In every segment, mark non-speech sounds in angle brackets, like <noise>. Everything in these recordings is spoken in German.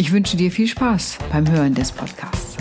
Ich wünsche dir viel Spaß beim Hören des Podcasts.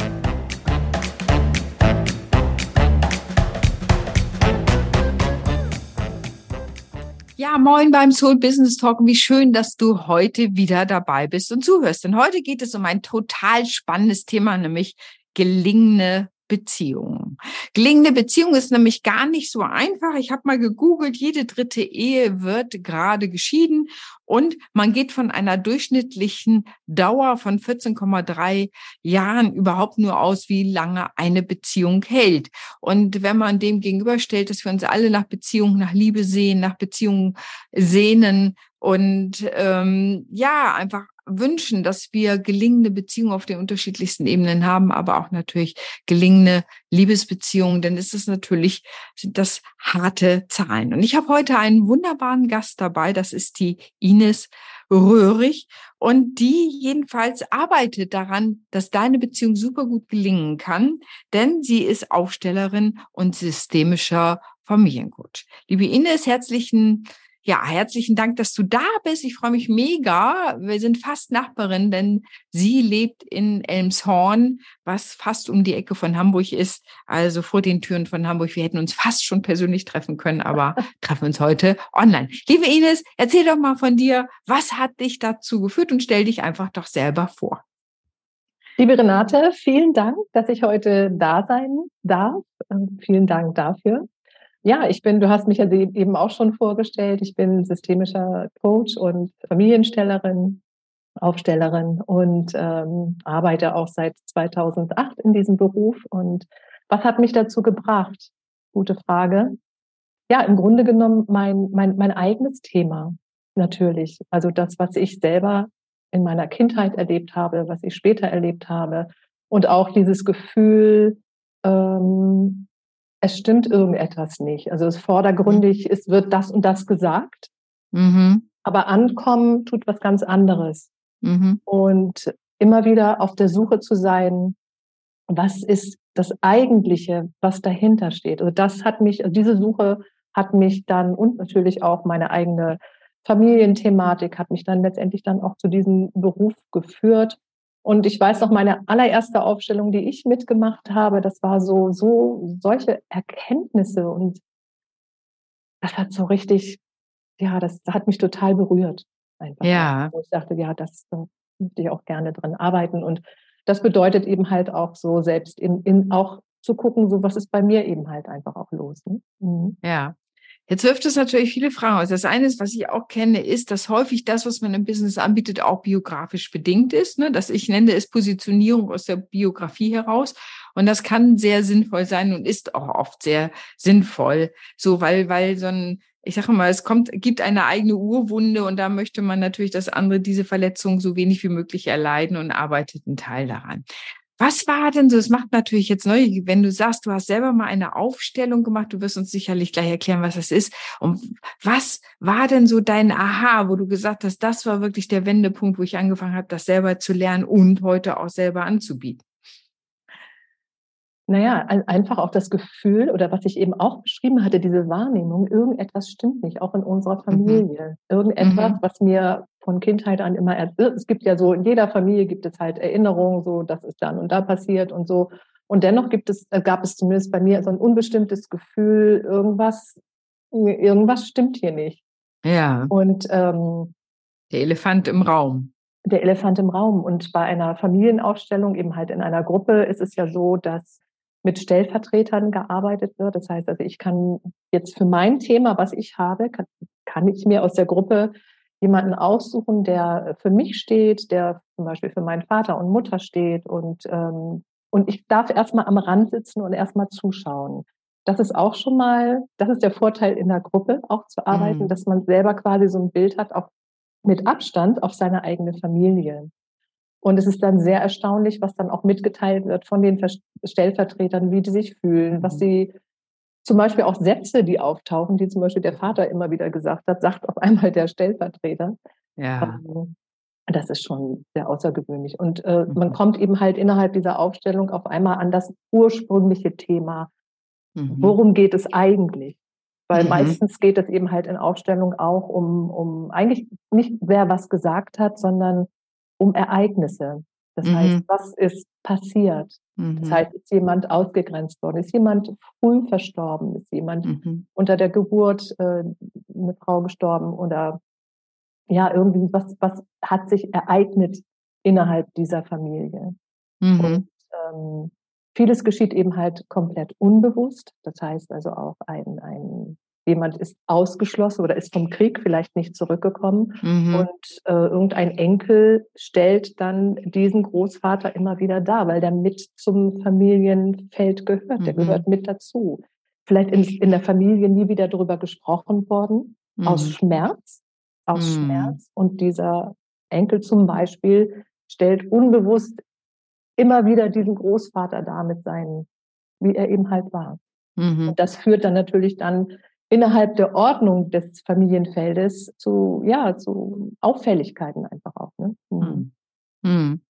Ja, moin beim Soul Business Talk. Wie schön, dass du heute wieder dabei bist und zuhörst. Denn heute geht es um ein total spannendes Thema, nämlich gelingende Beziehungen. Gelingende Beziehung ist nämlich gar nicht so einfach. Ich habe mal gegoogelt, jede dritte Ehe wird gerade geschieden und man geht von einer durchschnittlichen Dauer von 14,3 Jahren überhaupt nur aus, wie lange eine Beziehung hält. Und wenn man dem gegenüberstellt, dass wir uns alle nach Beziehung, nach Liebe sehen, nach Beziehungen sehnen und ähm, ja, einfach wünschen, dass wir gelingende Beziehungen auf den unterschiedlichsten Ebenen haben, aber auch natürlich gelingende Liebesbeziehungen, denn es ist natürlich, sind das harte Zahlen. Und ich habe heute einen wunderbaren Gast dabei, das ist die Ines Röhrig. Und die jedenfalls arbeitet daran, dass deine Beziehung super gut gelingen kann, denn sie ist Aufstellerin und systemischer Familiencoach. Liebe Ines, herzlichen ja, herzlichen Dank, dass du da bist. Ich freue mich mega. Wir sind fast Nachbarin, denn sie lebt in Elmshorn, was fast um die Ecke von Hamburg ist, also vor den Türen von Hamburg. Wir hätten uns fast schon persönlich treffen können, aber <laughs> treffen uns heute online. Liebe Ines, erzähl doch mal von dir, was hat dich dazu geführt und stell dich einfach doch selber vor. Liebe Renate, vielen Dank, dass ich heute da sein darf. Ähm, vielen Dank dafür. Ja, ich bin, du hast mich ja eben auch schon vorgestellt, ich bin systemischer Coach und Familienstellerin, Aufstellerin und ähm, arbeite auch seit 2008 in diesem Beruf. Und was hat mich dazu gebracht? Gute Frage. Ja, im Grunde genommen mein, mein, mein eigenes Thema natürlich. Also das, was ich selber in meiner Kindheit erlebt habe, was ich später erlebt habe. Und auch dieses Gefühl, ähm, es stimmt irgendetwas nicht. Also es vordergründig mhm. es wird das und das gesagt, mhm. aber ankommen tut was ganz anderes. Mhm. Und immer wieder auf der Suche zu sein, was ist das Eigentliche, was dahinter steht. Also das hat mich, also diese Suche hat mich dann und natürlich auch meine eigene Familienthematik hat mich dann letztendlich dann auch zu diesem Beruf geführt. Und ich weiß noch, meine allererste Aufstellung, die ich mitgemacht habe, das war so, so, solche Erkenntnisse und das hat so richtig, ja, das hat mich total berührt. Einfach. Ja. Wo ich dachte, ja, das da möchte ich auch gerne dran arbeiten. Und das bedeutet eben halt auch so selbst in, in auch zu gucken, so was ist bei mir eben halt einfach auch los. Ne? Mhm. Ja. Jetzt wirft es natürlich viele Fragen aus. Das eine ist, was ich auch kenne, ist, dass häufig das, was man im Business anbietet, auch biografisch bedingt ist. Ne? Das ich nenne es Positionierung aus der Biografie heraus. Und das kann sehr sinnvoll sein und ist auch oft sehr sinnvoll. So, weil, weil so ein, ich sage mal, es kommt, gibt eine eigene Urwunde und da möchte man natürlich, dass andere diese Verletzung so wenig wie möglich erleiden und arbeitet einen Teil daran. Was war denn so? Es macht natürlich jetzt neu, wenn du sagst, du hast selber mal eine Aufstellung gemacht, du wirst uns sicherlich gleich erklären, was das ist. Und was war denn so dein Aha, wo du gesagt hast, das war wirklich der Wendepunkt, wo ich angefangen habe, das selber zu lernen und heute auch selber anzubieten? Naja, einfach auch das Gefühl oder was ich eben auch beschrieben hatte, diese Wahrnehmung, irgendetwas stimmt nicht, auch in unserer mhm. Familie. Irgendetwas, mhm. was mir von Kindheit an immer, es gibt ja so, in jeder Familie gibt es halt Erinnerungen, so, das ist dann und da passiert und so. Und dennoch gibt es, äh, gab es zumindest bei mir so ein unbestimmtes Gefühl, irgendwas, irgendwas stimmt hier nicht. Ja. Und ähm, der Elefant im Raum. Der Elefant im Raum. Und bei einer Familienaufstellung, eben halt in einer Gruppe, ist es ja so, dass mit Stellvertretern gearbeitet wird. Das heißt, also ich kann jetzt für mein Thema, was ich habe, kann, kann ich mir aus der Gruppe jemanden aussuchen, der für mich steht, der zum Beispiel für meinen Vater und Mutter steht und ähm, und ich darf erstmal am Rand sitzen und erstmal zuschauen. Das ist auch schon mal, das ist der Vorteil in der Gruppe auch zu arbeiten, mhm. dass man selber quasi so ein Bild hat, auch mit Abstand auf seine eigene Familie. Und es ist dann sehr erstaunlich, was dann auch mitgeteilt wird von den Stellvertretern, wie die sich fühlen, was mhm. sie zum Beispiel auch Sätze, die auftauchen, die zum Beispiel der Vater immer wieder gesagt hat, sagt auf einmal der Stellvertreter. Ja. Ähm, das ist schon sehr außergewöhnlich. Und äh, mhm. man kommt eben halt innerhalb dieser Aufstellung auf einmal an das ursprüngliche Thema. Mhm. Worum geht es eigentlich? Weil mhm. meistens geht es eben halt in Aufstellung auch um, um eigentlich nicht wer was gesagt hat, sondern um Ereignisse. Das mhm. heißt, was ist passiert? Mhm. Das heißt, ist jemand ausgegrenzt worden? Ist jemand früh verstorben? Ist jemand mhm. unter der Geburt äh, eine Frau gestorben? Oder ja, irgendwie, was, was hat sich ereignet innerhalb dieser Familie? Mhm. Und ähm, vieles geschieht eben halt komplett unbewusst. Das heißt also auch ein, ein jemand ist ausgeschlossen oder ist vom Krieg vielleicht nicht zurückgekommen mhm. und äh, irgendein Enkel stellt dann diesen Großvater immer wieder dar, weil der mit zum Familienfeld gehört, der mhm. gehört mit dazu. Vielleicht in, in, der Familie nie wieder darüber gesprochen worden, mhm. aus Schmerz, aus mhm. Schmerz. Und dieser Enkel zum Beispiel stellt unbewusst immer wieder diesen Großvater dar mit seinen, wie er eben halt war. Mhm. Und das führt dann natürlich dann innerhalb der Ordnung des Familienfeldes zu, ja, zu Auffälligkeiten einfach auch. Ne? Mhm. Mhm.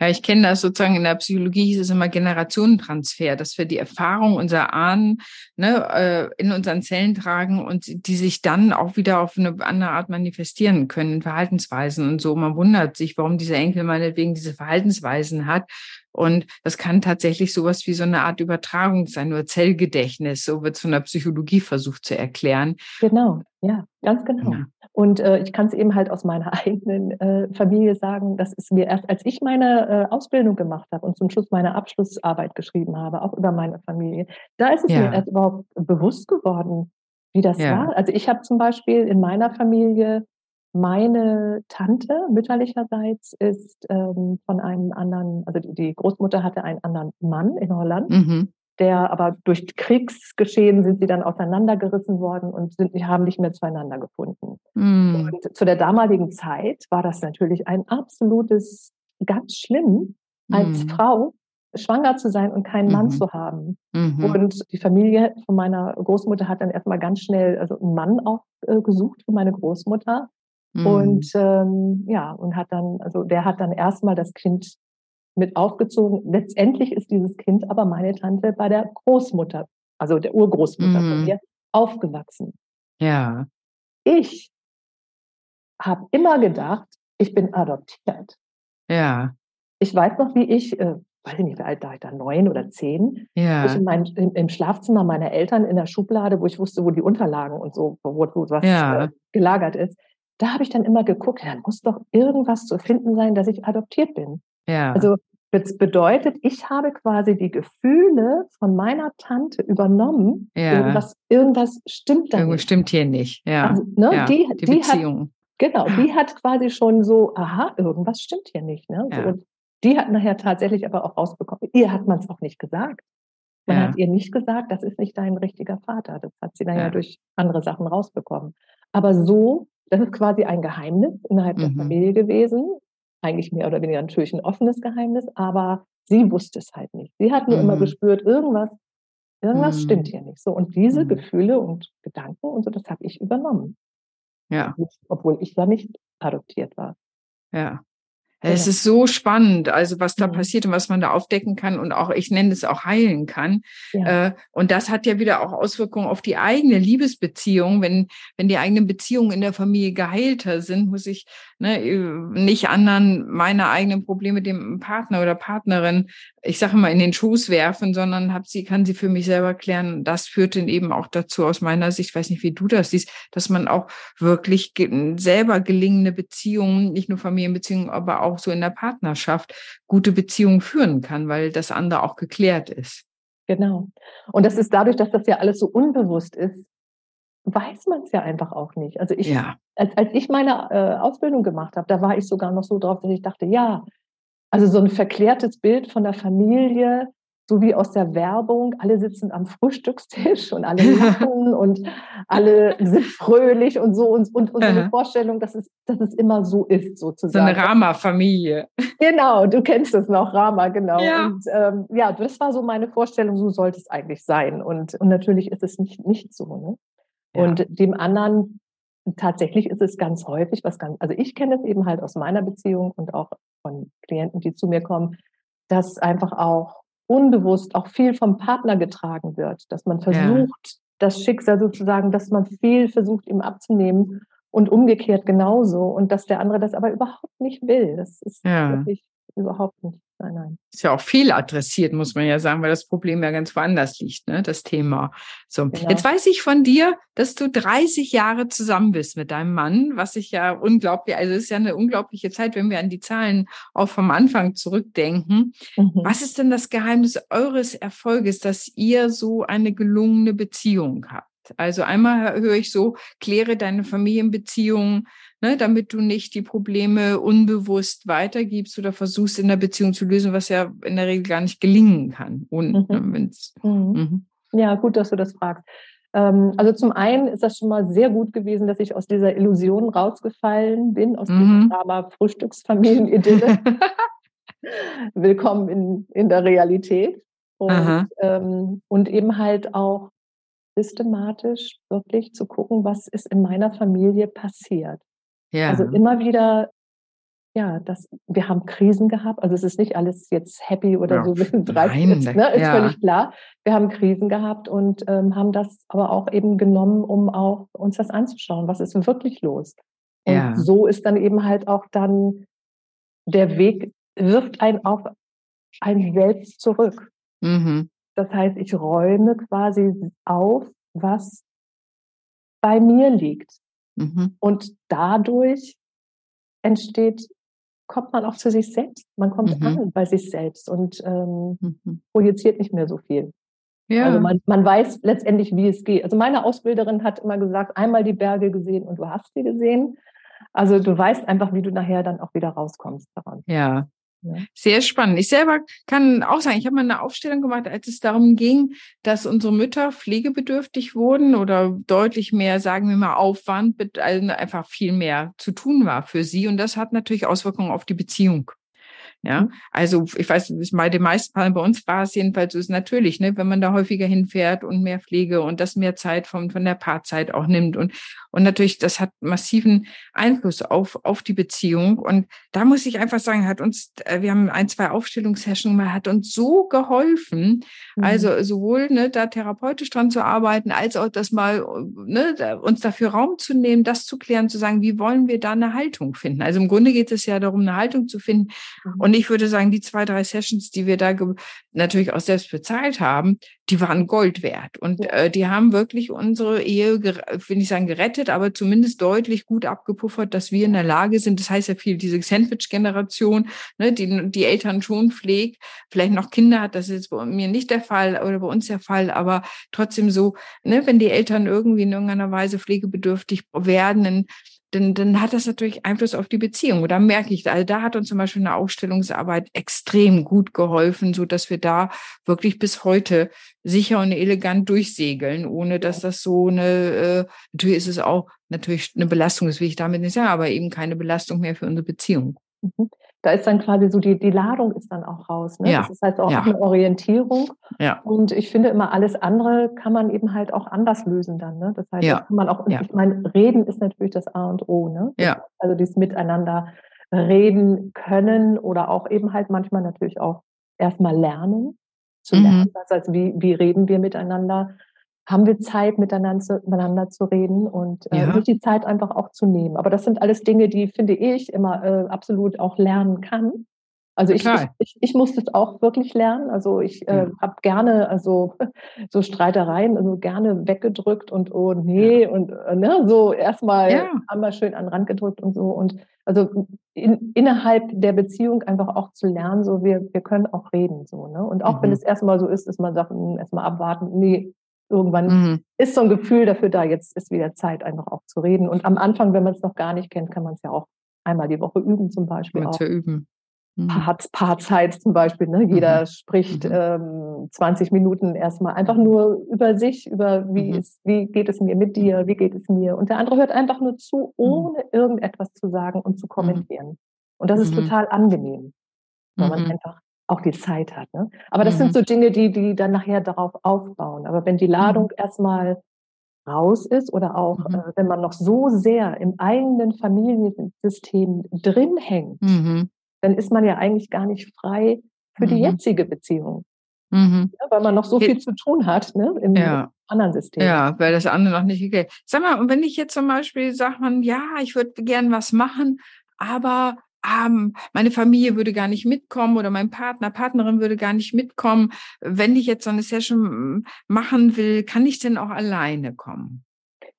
Ja, ich kenne das sozusagen in der Psychologie hieß es immer Generationentransfer, dass wir die Erfahrung unserer Ahnen ne, äh, in unseren Zellen tragen und die sich dann auch wieder auf eine andere Art manifestieren können Verhaltensweisen und so. Man wundert sich, warum dieser Enkel meinetwegen diese Verhaltensweisen hat. Und das kann tatsächlich sowas wie so eine Art Übertragung sein, nur Zellgedächtnis. So wird es von der Psychologie versucht zu erklären. Genau, ja, ganz genau. Ja. Und äh, ich kann es eben halt aus meiner <laughs> eigenen äh, Familie sagen, dass es mir erst, als ich meine äh, Ausbildung gemacht habe und zum Schluss meine Abschlussarbeit geschrieben habe, auch über meine Familie, da ist es ja. mir erst überhaupt bewusst geworden, wie das ja. war. Also ich habe zum Beispiel in meiner Familie meine Tante mütterlicherseits ist ähm, von einem anderen, also die Großmutter hatte einen anderen Mann in Holland. Mhm der aber durch Kriegsgeschehen sind sie dann auseinandergerissen worden und sind, haben nicht mehr zueinander gefunden. Mm. Und zu der damaligen Zeit war das natürlich ein absolutes, ganz schlimm, als mm. Frau schwanger zu sein und keinen Mann mhm. zu haben. Mhm. Und die Familie von meiner Großmutter hat dann erstmal ganz schnell also einen Mann auch äh, gesucht für meine Großmutter. Mhm. Und ähm, ja, und hat dann, also der hat dann erstmal das Kind mit aufgezogen. Letztendlich ist dieses Kind aber meine Tante bei der Großmutter, also der Urgroßmutter mm. von mhm. mir, aufgewachsen. Ja. Ich habe immer gedacht, ich bin adoptiert. Ja. Ich weiß noch, wie ich, äh, weiß ich nicht, wie alt da ich da, neun oder zehn, ja. ich in mein, im, im, Schlafzimmer meiner Eltern in der Schublade, wo ich wusste, wo die Unterlagen und so, wo, wo was ja. äh, gelagert ist, da habe ich dann immer geguckt, da muss doch irgendwas zu finden sein, dass ich adoptiert bin. Ja. Also das bedeutet, ich habe quasi die Gefühle von meiner Tante übernommen. Ja. Irgendwas, irgendwas stimmt da Irgendwas stimmt hier nicht. Ja. Also, ne, ja. Die, die, die Beziehung. Hat, genau, die hat quasi schon so, aha, irgendwas stimmt hier nicht. Ne? Ja. So, und die hat nachher tatsächlich aber auch rausbekommen. Ihr hat man es auch nicht gesagt. Man ja. hat ihr nicht gesagt, das ist nicht dein richtiger Vater. Das hat sie dann ja, durch andere Sachen rausbekommen. Aber so, das ist quasi ein Geheimnis innerhalb mhm. der Familie gewesen eigentlich mehr oder weniger natürlich ein offenes Geheimnis, aber sie wusste es halt nicht. Sie hat nur mhm. immer gespürt, irgendwas, irgendwas mhm. stimmt hier nicht. So und diese mhm. Gefühle und Gedanken und so, das habe ich übernommen. Ja. Obwohl ich ja nicht adoptiert war. Ja. Es ist so spannend, also was da mhm. passiert und was man da aufdecken kann und auch, ich nenne es auch heilen kann. Ja. Äh, und das hat ja wieder auch Auswirkungen auf die eigene Liebesbeziehung. Wenn, wenn die eigenen Beziehungen in der Familie geheilter sind, muss ich ne, nicht anderen meine eigenen Probleme dem Partner oder Partnerin, ich sage mal, in den Schoß werfen, sondern hab sie, kann sie für mich selber klären. Das führt dann eben auch dazu, aus meiner Sicht, weiß nicht, wie du das siehst, dass man auch wirklich selber gelingende Beziehungen, nicht nur Familienbeziehungen, aber auch so in der Partnerschaft gute Beziehungen führen kann, weil das andere auch geklärt ist. Genau. Und das ist dadurch, dass das ja alles so unbewusst ist, weiß man es ja einfach auch nicht. Also ich, ja. als, als ich meine äh, Ausbildung gemacht habe, da war ich sogar noch so drauf, dass ich dachte, ja, also so ein verklärtes Bild von der Familie, so wie aus der Werbung, alle sitzen am Frühstückstisch und alle <laughs> lachen und alle sind fröhlich und so und, und unsere Vorstellung, dass es, dass es immer so ist, sozusagen. So eine Rama-Familie. Genau, du kennst es noch, Rama, genau. Ja. Und ähm, ja, das war so meine Vorstellung, so sollte es eigentlich sein. Und, und natürlich ist es nicht, nicht so. Ne? Ja. Und dem anderen, tatsächlich ist es ganz häufig, was ganz, also ich kenne es eben halt aus meiner Beziehung und auch von Klienten, die zu mir kommen, dass einfach auch unbewusst auch viel vom Partner getragen wird, dass man versucht, ja. das Schicksal sozusagen, dass man viel versucht, ihm abzunehmen und umgekehrt genauso und dass der andere das aber überhaupt nicht will. Das ist ja. wirklich überhaupt nicht. Nein, nein. Ist ja auch viel adressiert, muss man ja sagen, weil das Problem ja ganz woanders liegt, ne? Das Thema. So, genau. jetzt weiß ich von dir, dass du 30 Jahre zusammen bist mit deinem Mann, was ich ja unglaublich, also es ist ja eine unglaubliche Zeit, wenn wir an die Zahlen auch vom Anfang zurückdenken. Mhm. Was ist denn das Geheimnis eures Erfolges, dass ihr so eine gelungene Beziehung habt? Also einmal höre ich so, kläre deine Familienbeziehungen, ne, damit du nicht die Probleme unbewusst weitergibst oder versuchst in der Beziehung zu lösen, was ja in der Regel gar nicht gelingen kann. Und, mhm. Ne, mhm. Mhm. Ja, gut, dass du das fragst. Ähm, also zum einen ist das schon mal sehr gut gewesen, dass ich aus dieser Illusion rausgefallen bin, aus mhm. dieser Frühstücksfamilienidylle. <laughs> Willkommen in, in der Realität. Und, ähm, und eben halt auch systematisch wirklich zu gucken, was ist in meiner Familie passiert. Also ja. Also immer wieder, ja, das, wir haben Krisen gehabt. Also es ist nicht alles jetzt happy oder ja. so, wir sind drei Nein, jetzt, ne? ist ja. völlig klar. Wir haben Krisen gehabt und ähm, haben das aber auch eben genommen, um auch uns das anzuschauen. Was ist wirklich los? Und ja. so ist dann eben halt auch dann der Weg, wirft einen auf ein Selbst zurück. Mhm. Das heißt, ich räume quasi auf, was bei mir liegt. Mhm. Und dadurch entsteht, kommt man auch zu sich selbst. Man kommt mhm. an bei sich selbst und ähm, mhm. projiziert nicht mehr so viel. Ja. Also man, man weiß letztendlich, wie es geht. Also meine Ausbilderin hat immer gesagt, einmal die Berge gesehen und du hast sie gesehen. Also du weißt einfach, wie du nachher dann auch wieder rauskommst daran. Ja, Sehr spannend. Ich selber kann auch sagen, ich habe mal eine Aufstellung gemacht, als es darum ging, dass unsere Mütter pflegebedürftig wurden oder deutlich mehr, sagen wir mal, Aufwand, also einfach viel mehr zu tun war für sie. Und das hat natürlich Auswirkungen auf die Beziehung. Ja, mhm. also ich weiß, bei den meisten Fällen bei uns war es jedenfalls so ist natürlich, ne, wenn man da häufiger hinfährt und mehr Pflege und das mehr Zeit von, von der Paarzeit auch nimmt und und natürlich, das hat massiven Einfluss auf, auf die Beziehung. Und da muss ich einfach sagen, hat uns, äh, wir haben ein, zwei Aufstellungssessions gemacht, hat uns so geholfen, mhm. also sowohl ne, da therapeutisch dran zu arbeiten, als auch das mal, ne, uns dafür Raum zu nehmen, das zu klären, zu sagen, wie wollen wir da eine Haltung finden? Also im Grunde geht es ja darum, eine Haltung zu finden. Mhm. Und ich würde sagen, die zwei, drei Sessions, die wir da natürlich auch selbst bezahlt haben, die waren Gold wert. Und äh, die haben wirklich unsere Ehe, will ich sagen, gerettet, aber zumindest deutlich gut abgepuffert, dass wir in der Lage sind. Das heißt ja viel, diese Sandwich-Generation, ne, die die Eltern schon pflegt, vielleicht noch Kinder hat, das ist jetzt bei mir nicht der Fall oder bei uns der Fall, aber trotzdem so, ne, wenn die Eltern irgendwie in irgendeiner Weise pflegebedürftig werden, dann dann, dann hat das natürlich Einfluss auf die Beziehung. Oder merke ich, also da hat uns zum Beispiel eine Ausstellungsarbeit extrem gut geholfen, so dass wir da wirklich bis heute sicher und elegant durchsegeln, ohne dass das so eine, äh, natürlich ist es auch natürlich eine Belastung, das will ich damit nicht sagen, aber eben keine Belastung mehr für unsere Beziehung. Mhm da ist dann quasi so die, die Ladung ist dann auch raus. Ne? Ja. Das ist halt auch ja. eine Orientierung. Ja. Und ich finde immer, alles andere kann man eben halt auch anders lösen dann. Ne? Das heißt, ja. das kann man auch, ja. ich meine, reden ist natürlich das A und O. Ne? Ja. Also dieses Miteinander reden können oder auch eben halt manchmal natürlich auch erstmal lernen zu lernen. Mhm. Das heißt, wie, wie reden wir miteinander? Haben wir Zeit, miteinander, miteinander zu reden und äh, ja. die Zeit einfach auch zu nehmen. Aber das sind alles Dinge, die, finde ich, immer äh, absolut auch lernen kann. Also ich, ich, ich, ich musste es auch wirklich lernen. Also ich äh, ja. habe gerne also <laughs> so Streitereien also gerne weggedrückt und oh nee ja. und äh, ne, so erstmal ja. einmal schön an den Rand gedrückt und so und also in, innerhalb der Beziehung einfach auch zu lernen, so wir wir können auch reden so ne und auch mhm. wenn es erstmal so ist, dass man sagt, hm, erstmal abwarten, nee irgendwann mhm. ist so ein Gefühl dafür da, jetzt ist wieder Zeit, einfach auch zu reden. Und am Anfang, wenn man es noch gar nicht kennt, kann man es ja auch einmal die Woche üben zum Beispiel. Auch. Zu üben. Part, Paarzeit zum Beispiel. Ne? Jeder mhm. spricht mhm. ähm, 20 Minuten erstmal einfach nur über sich, über wie, mhm. ist, wie geht es mir mit dir, wie geht es mir. Und der andere hört einfach nur zu, mhm. ohne irgendetwas zu sagen und zu mhm. kommentieren. Und das ist mhm. total angenehm, weil man einfach auch die Zeit hat. Ne? Aber das sind so Dinge, die, die dann nachher darauf aufbauen. Aber wenn die Ladung erstmal raus ist oder auch äh, wenn man noch so sehr im eigenen Familiensystem drin hängt, dann ist man ja eigentlich gar nicht frei für mhm. die jetzige Beziehung. Mhm. Ja, weil man noch so viel zu tun hat ne, im ja. anderen System. Ja, weil das andere noch nicht geht. Sag mal, und wenn ich jetzt zum Beispiel sage, man, ja, ich würde gern was machen, aber ähm, meine Familie würde gar nicht mitkommen oder mein Partner, Partnerin würde gar nicht mitkommen. Wenn ich jetzt so eine Session machen will, kann ich denn auch alleine kommen?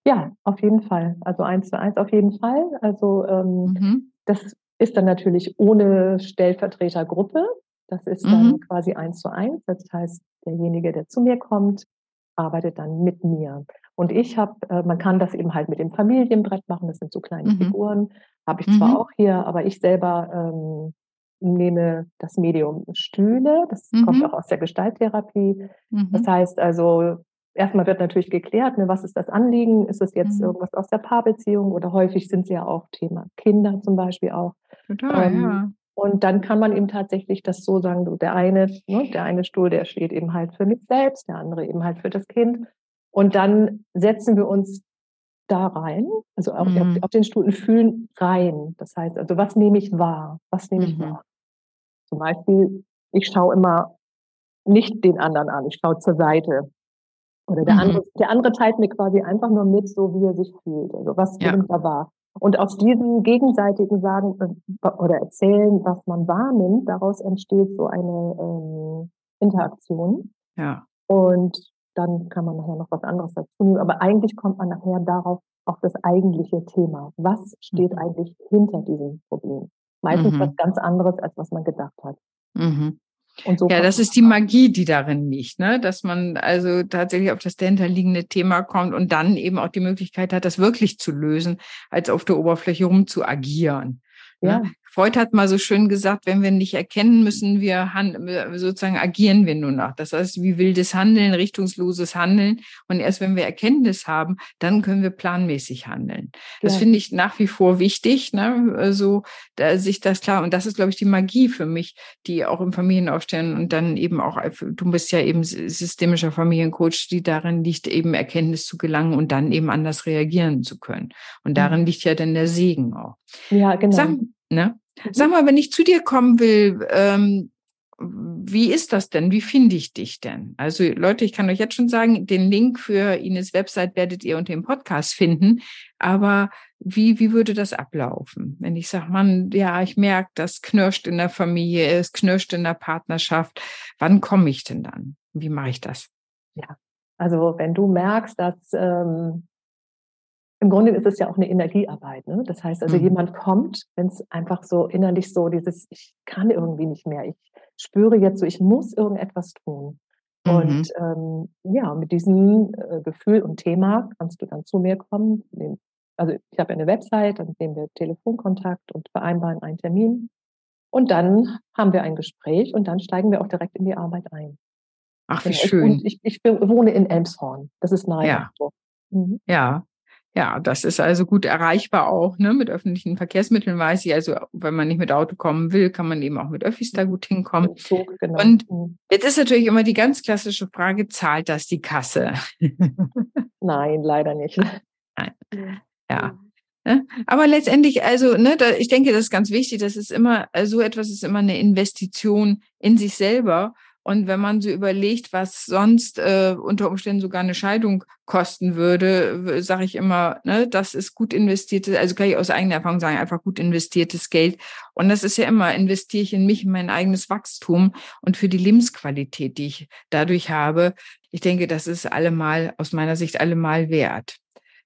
Ja, auf jeden Fall. Also eins zu eins auf jeden Fall. Also ähm, mhm. das ist dann natürlich ohne Stellvertretergruppe. Das ist dann mhm. quasi eins zu eins. Das heißt, derjenige, der zu mir kommt, arbeitet dann mit mir. Und ich habe, äh, man kann das eben halt mit dem Familienbrett machen. Das sind so kleine mhm. Figuren. Habe ich mhm. zwar auch hier, aber ich selber ähm, nehme das Medium Stühle. Das kommt mhm. auch aus der Gestalttherapie. Das mhm. heißt also, erstmal wird natürlich geklärt, ne, was ist das Anliegen? Ist es jetzt mhm. irgendwas aus der Paarbeziehung oder häufig sind sie ja auch Thema Kinder zum Beispiel auch. Total, ähm, ja. Und dann kann man eben tatsächlich das so sagen, du, der eine, ne, der eine Stuhl, der steht eben halt für mich selbst, der andere eben halt für das Kind. Und dann setzen wir uns da rein, also auch mhm. auf, auf, den Stuhl und fühlen rein. Das heißt, also was nehme ich wahr? Was nehme mhm. ich wahr? Zum Beispiel, ich schaue immer nicht den anderen an, ich schaue zur Seite. Oder der, mhm. andere, der andere teilt mir quasi einfach nur mit, so wie er sich fühlt. Also was ja. da war. Und aus diesem gegenseitigen Sagen äh, oder Erzählen, was man wahrnimmt, daraus entsteht so eine ähm, Interaktion. Ja. Und dann kann man nachher noch was anderes dazu nehmen. Aber eigentlich kommt man nachher darauf, auf das eigentliche Thema. Was steht mhm. eigentlich hinter diesem Problem? Meistens mhm. was ganz anderes, als was man gedacht hat. Mhm. So ja, das ist die Magie, die darin liegt, ne? dass man also tatsächlich auf das dahinterliegende Thema kommt und dann eben auch die Möglichkeit hat, das wirklich zu lösen, als auf der Oberfläche rum zu agieren. Ne? Freud hat mal so schön gesagt, wenn wir nicht erkennen müssen, wir sozusagen agieren wir nur noch. Das heißt, wie wildes Handeln, richtungsloses Handeln. Und erst wenn wir Erkenntnis haben, dann können wir planmäßig handeln. Das ja. finde ich nach wie vor wichtig, ne? also da sich das klar. Und das ist, glaube ich, die Magie für mich, die auch im Familienaufstellen und dann eben auch, du bist ja eben systemischer Familiencoach, die darin liegt, eben Erkenntnis zu gelangen und dann eben anders reagieren zu können. Und darin liegt ja dann der Segen auch. Ja, genau. Sag, ne? Mhm. Sag mal, wenn ich zu dir kommen will, ähm, wie ist das denn? Wie finde ich dich denn? Also Leute, ich kann euch jetzt schon sagen, den Link für Ines Website werdet ihr unter dem Podcast finden. Aber wie, wie würde das ablaufen? Wenn ich sage, man, ja, ich merke, das knirscht in der Familie, es knirscht in der Partnerschaft. Wann komme ich denn dann? Wie mache ich das? Ja, also wenn du merkst, dass ähm, im Grunde ist es ja auch eine Energiearbeit. Ne? Das heißt also, mhm. jemand kommt, wenn es einfach so innerlich so dieses, ich kann irgendwie nicht mehr, ich spüre jetzt so, ich muss irgendetwas tun. Mhm. Und ähm, ja, mit diesem äh, Gefühl und Thema kannst du dann zu mir kommen. Also ich habe eine Website, dann nehmen wir Telefonkontakt und vereinbaren einen Termin. Und dann haben wir ein Gespräch und dann steigen wir auch direkt in die Arbeit ein. Ach, wie schön. Ich, ich, ich wohne in Elmshorn. Das ist nahe. Ja. Mhm. Ja, ja, das ist also gut erreichbar auch, ne? Mit öffentlichen Verkehrsmitteln weiß ich. Also, wenn man nicht mit Auto kommen will, kann man eben auch mit Öffis da gut hinkommen. Zug, genau. Und mhm. jetzt ist natürlich immer die ganz klassische Frage, zahlt das die Kasse? <laughs> Nein, leider nicht. Nein. Ja. Ne? Aber letztendlich, also, ne, da, ich denke, das ist ganz wichtig. Das ist immer, so etwas ist immer eine Investition in sich selber. Und wenn man so überlegt, was sonst äh, unter Umständen sogar eine Scheidung kosten würde, sage ich immer, ne, das ist gut investiertes, also kann ich aus eigener Erfahrung sagen, einfach gut investiertes Geld. Und das ist ja immer, investiere ich in mich, in mein eigenes Wachstum und für die Lebensqualität, die ich dadurch habe. Ich denke, das ist allemal, aus meiner Sicht allemal wert.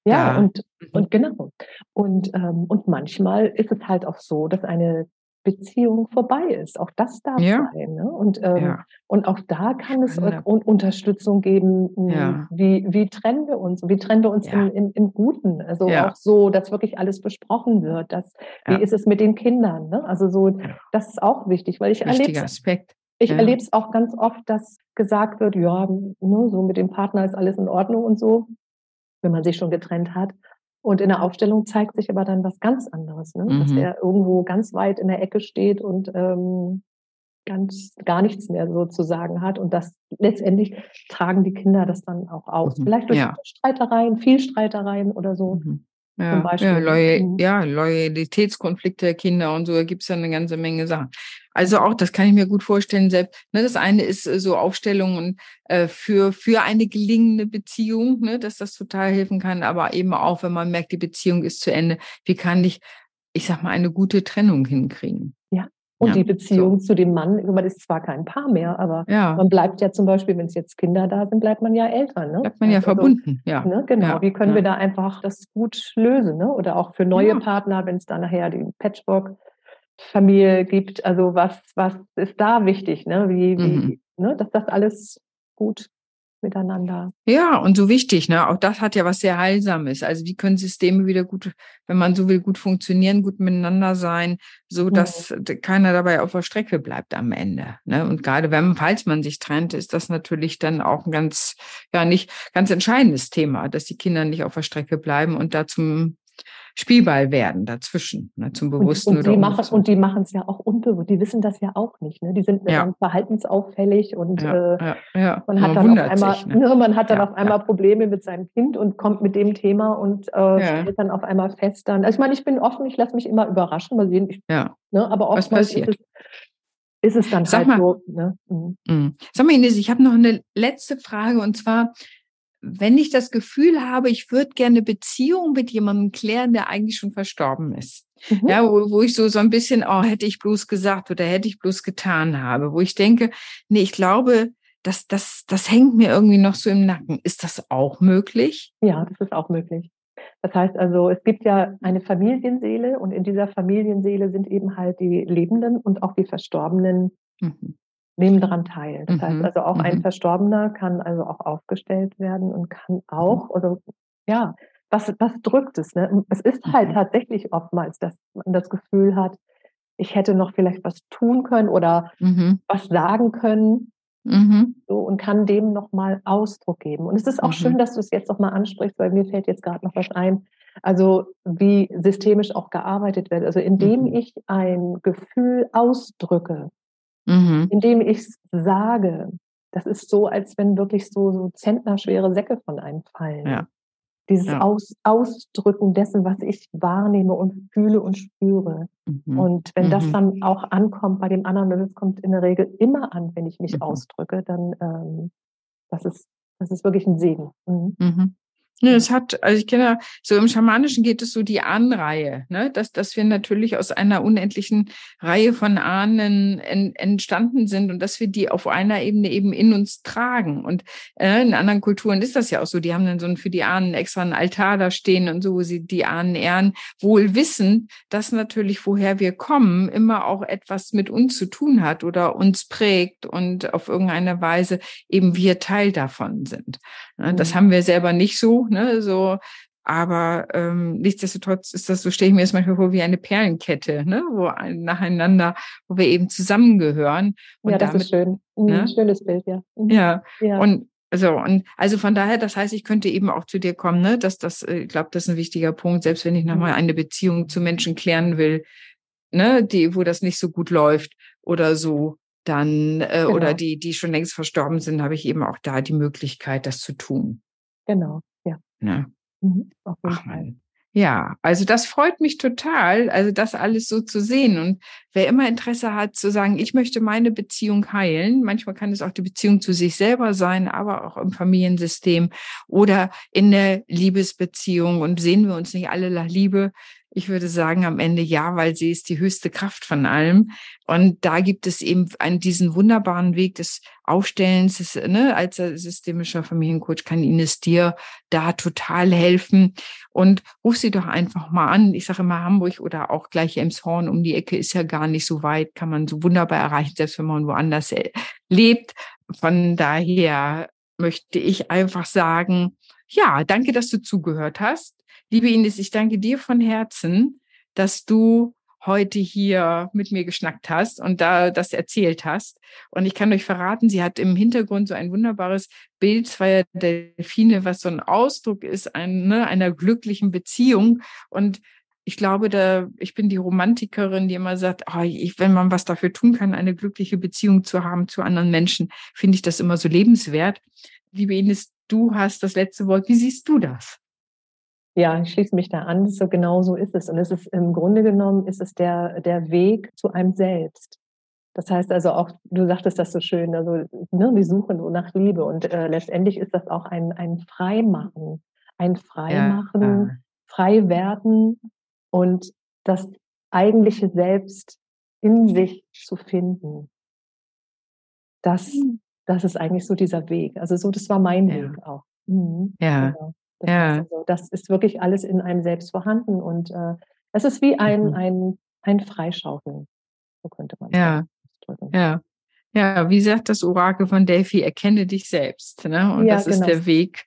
Ja, ja. und, mhm. und genau. Und, ähm, und manchmal ist es halt auch so, dass eine Beziehung vorbei ist. Auch das darf Ja. sein. Ne? Und, ähm, Ja. und auch da kann es. Un Unterstützung geben. m, Ja. Wie, wie trennen wir uns? Wie trennen wir uns Ja. im, im, im Guten? Also Ja. auch so, dass wirklich alles besprochen wird. Dass, wie Ja. ist es mit den Kindern? Ne? Also so, Ja. das ist auch wichtig, weil ich erlebe Aspekt. ich Ja. erlebe es auch ganz oft, dass gesagt wird, ja, ne, so mit dem Partner ist alles in Ordnung und so, wenn man sich schon getrennt hat. Und in der Aufstellung zeigt sich aber dann was ganz anderes, ne? dass Mhm. er irgendwo ganz weit in der Ecke steht und ähm, ganz gar nichts mehr so zu sagen hat. Und das letztendlich tragen die Kinder das dann auch aus. Mhm. Vielleicht durch Ja. Streitereien, viel Streitereien oder so. Mhm. Zum Ja, Beispiel. ja, Loyal, Mhm. ja, Loyalitätskonflikte der Kinder und so, da gibt es ja eine ganze Menge Sachen. Also auch, das kann ich mir gut vorstellen, selbst, ne, das eine ist äh, so Aufstellungen äh, für, für eine gelingende Beziehung, ne, dass das total helfen kann, aber eben auch, wenn man merkt, die Beziehung ist zu Ende, wie kann ich, ich sag mal, eine gute Trennung hinkriegen? Und Ja, die Beziehung zu dem Mann, man ist zwar kein Paar mehr, aber Ja, man bleibt ja zum Beispiel, wenn es jetzt Kinder da sind, bleibt man ja Eltern. Ne? bleibt man ja Also, verbunden, ja. Ne, genau. Ja, Wie können wir da einfach das gut lösen? Ne? Oder auch für neue. Partner, wenn es da nachher die Patchwork-Familie gibt. Also was, was ist da wichtig? Ne? Wie, wie, Mhm. ne? Dass das alles gut miteinander. Ja, und so wichtig, ne? Auch das hat ja was sehr Heilsames. Also wie können Systeme wieder gut, wenn man so will, gut funktionieren, gut miteinander sein, so dass d- keiner dabei auf der Strecke bleibt am Ende. Ne? Und gerade wenn, falls man sich trennt, ist das natürlich dann auch ein ganz, ja, nicht ganz entscheidendes Thema, dass die Kinder nicht auf der Strecke bleiben und da zum Spielball werden dazwischen, ne? zum Und, bewussten und, oder die machen, und die machen es ja auch unbewusst. Die wissen das ja auch nicht. Ne? Die sind Ja. dann verhaltensauffällig und ja, äh, ja. Man hat, Man dann auf einmal, sich, ne? <laughs> man hat dann Ja, auf einmal Probleme mit seinem Kind und kommt mit dem Thema und äh, stellt dann auf einmal fest dann. Also ich meine, ich bin offen, ich lasse mich immer überraschen, mal sehen, ich, Ja. ne, aber oftmals ist es, ist es dann Sag halt mal. so. Ne? mhm. Mhm. Sag mal, Ines, ich habe noch eine letzte Frage und zwar, wenn ich das Gefühl habe, ich würde gerne Beziehung mit jemandem klären, der eigentlich schon verstorben ist. Mhm. Ja, wo, wo ich so, so ein bisschen, oh, hätte ich bloß gesagt oder hätte ich bloß getan habe, wo ich denke, nee, ich glaube, das, das, das hängt mir irgendwie noch so im Nacken. Ist das auch möglich? Ja, das ist auch möglich. Das heißt also, es gibt ja eine Familienseele und in dieser Familienseele sind eben halt die Lebenden und auch die Verstorbenen Mhm. Nehmen daran teil. Das heißt Mhm, also auch ein mhm. Verstorbener kann also auch aufgestellt werden und kann auch, also ja, was, was drückt es? Ne? Es ist halt Mhm. tatsächlich oftmals, dass man das Gefühl hat, ich hätte noch vielleicht was tun können oder Mhm. was sagen können Mhm. so, und kann dem nochmal Ausdruck geben. Und es ist auch Mhm. schön, dass du es jetzt nochmal ansprichst, weil mir fällt jetzt gerade noch was ein. Also wie systemisch auch gearbeitet wird. Also indem Mhm. ich ein Gefühl ausdrücke, Mhm. indem ich es sage, das ist so, als wenn wirklich so, so zentnerschwere Säcke von einem fallen. Ja. Dieses Ja. Aus, Ausdrücken dessen, was ich wahrnehme und fühle und spüre. Mhm. Und wenn das Mhm. dann auch ankommt bei dem anderen, und das kommt in der Regel immer an, wenn ich mich Mhm. ausdrücke, dann ähm, das ist das ist wirklich ein Segen. Mhm. Mhm. Ne, es hat, also ich kenne, so im Schamanischen geht es so die Ahnenreihe, ne? dass, dass wir natürlich aus einer unendlichen Reihe von Ahnen en, entstanden sind und dass wir die auf einer Ebene eben in uns tragen. Und äh, in anderen Kulturen ist das ja auch so. Die haben dann so ein, für die Ahnen extra einen Altar da stehen und so, wo sie die Ahnen ehren, wohl wissen, dass natürlich, woher wir kommen, immer auch etwas mit uns zu tun hat oder uns prägt und auf irgendeine Weise eben wir Teil davon sind. Ne, Das Mhm. haben wir selber nicht so, ne, so. Aber ähm, nichtsdestotrotz ist das, so stelle ich mir das manchmal vor, wie eine Perlenkette, ne, wo ein, nacheinander, wo wir eben zusammengehören. Und ja, das damit, ist schön. Mhm, ne? Schönes Bild, ja. Mhm. ja, ja. und also und also von daher, das heißt, ich könnte eben auch zu dir kommen, ne, dass das, äh, ich glaube, das ist ein wichtiger Punkt, selbst wenn ich nochmal Mhm. eine Beziehung zu Menschen klären will, ne, die, wo das nicht so gut läuft oder so, dann äh, oder Genau. die, die schon längst verstorben sind, habe ich eben auch da die Möglichkeit, das zu tun. genau, ja. Ne? Mhm. Auf jeden Ach Fall. Ja, also das freut mich total, also das alles so zu sehen. Und wer immer Interesse hat zu sagen, ich möchte meine Beziehung heilen, manchmal kann es auch die Beziehung zu sich selber sein, aber auch im Familiensystem oder in der Liebesbeziehung und sehen wir uns nicht alle nach Liebe, Ich würde sagen am Ende ja, weil sie ist die höchste Kraft von allem. Und da gibt es eben einen, diesen wunderbaren Weg des Aufstellens. Das, ne, als systemischer Familiencoach kann Ines dir da total helfen. Und ruf sie doch einfach mal an. Ich sage immer Hamburg oder auch gleich Emshorn um die Ecke ist ja gar nicht so weit, kann man so wunderbar erreichen, selbst wenn man woanders äh, lebt. Von daher möchte ich einfach sagen, ja, danke, dass du zugehört hast. Liebe Ines, ich danke dir von Herzen, dass du heute hier mit mir geschnackt hast und da das erzählt hast. Und ich kann euch verraten, sie hat im Hintergrund so ein wunderbares Bild zweier Delfine, was so ein Ausdruck ist ein, ne, einer glücklichen Beziehung. Und ich glaube, da, ich bin die Romantikerin, die immer sagt, oh, ich, wenn man was dafür tun kann, eine glückliche Beziehung zu haben zu anderen Menschen, finde ich das immer so lebenswert. Liebe Ines, du hast das letzte Wort. Wie siehst du das? Ja, ich schließe mich da an. So genau so ist es. Und es ist im Grunde genommen ist es der, der Weg zu einem selbst. Das heißt also auch, du sagtest das so schön, also ne, wir suchen so nach Liebe und äh, letztendlich ist das auch ein, ein Freimachen, ein Freimachen, ja, ja. frei werden und das eigentliche Selbst in sich zu finden. Das, hm. das ist eigentlich so dieser Weg. Also so, das war mein ja. Weg auch. Mhm. Ja. Genau. Das, ja. also, das ist wirklich alles in einem selbst vorhanden und äh, es ist wie ein, mhm. ein, ein Freischaufeln. So könnte man ja. sagen. Ja. Ja, wie sagt das Orakel von Delphi, erkenne dich selbst. Ne? Und ja, das genau. ist der Weg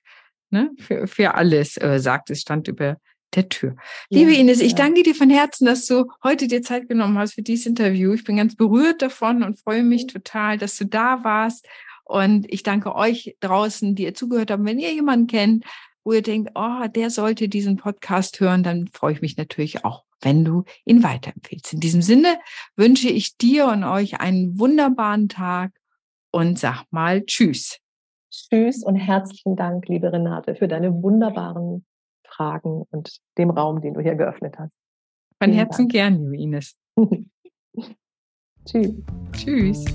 ne? für, für alles, äh, sagt es, stand über der Tür. Ja, Liebe Ines, ich danke dir von Herzen, dass du heute dir Zeit genommen hast für dieses Interview. Ich bin ganz berührt davon und freue mich mhm. total, dass du da warst. Und ich danke euch draußen, die ihr zugehört habt. Wenn ihr jemanden kennt, wo ihr denkt, oh, der sollte diesen Podcast hören, dann freue ich mich natürlich auch, wenn du ihn weiterempfehlst. In diesem Sinne wünsche ich dir und euch einen wunderbaren Tag und sag mal Tschüss. Tschüss und herzlichen Dank, liebe Renate, für deine wunderbaren Fragen und dem Raum, den du hier geöffnet hast. Von Herzen Dank. gern, liebe Ines. <laughs> Tschüss. Tschüss.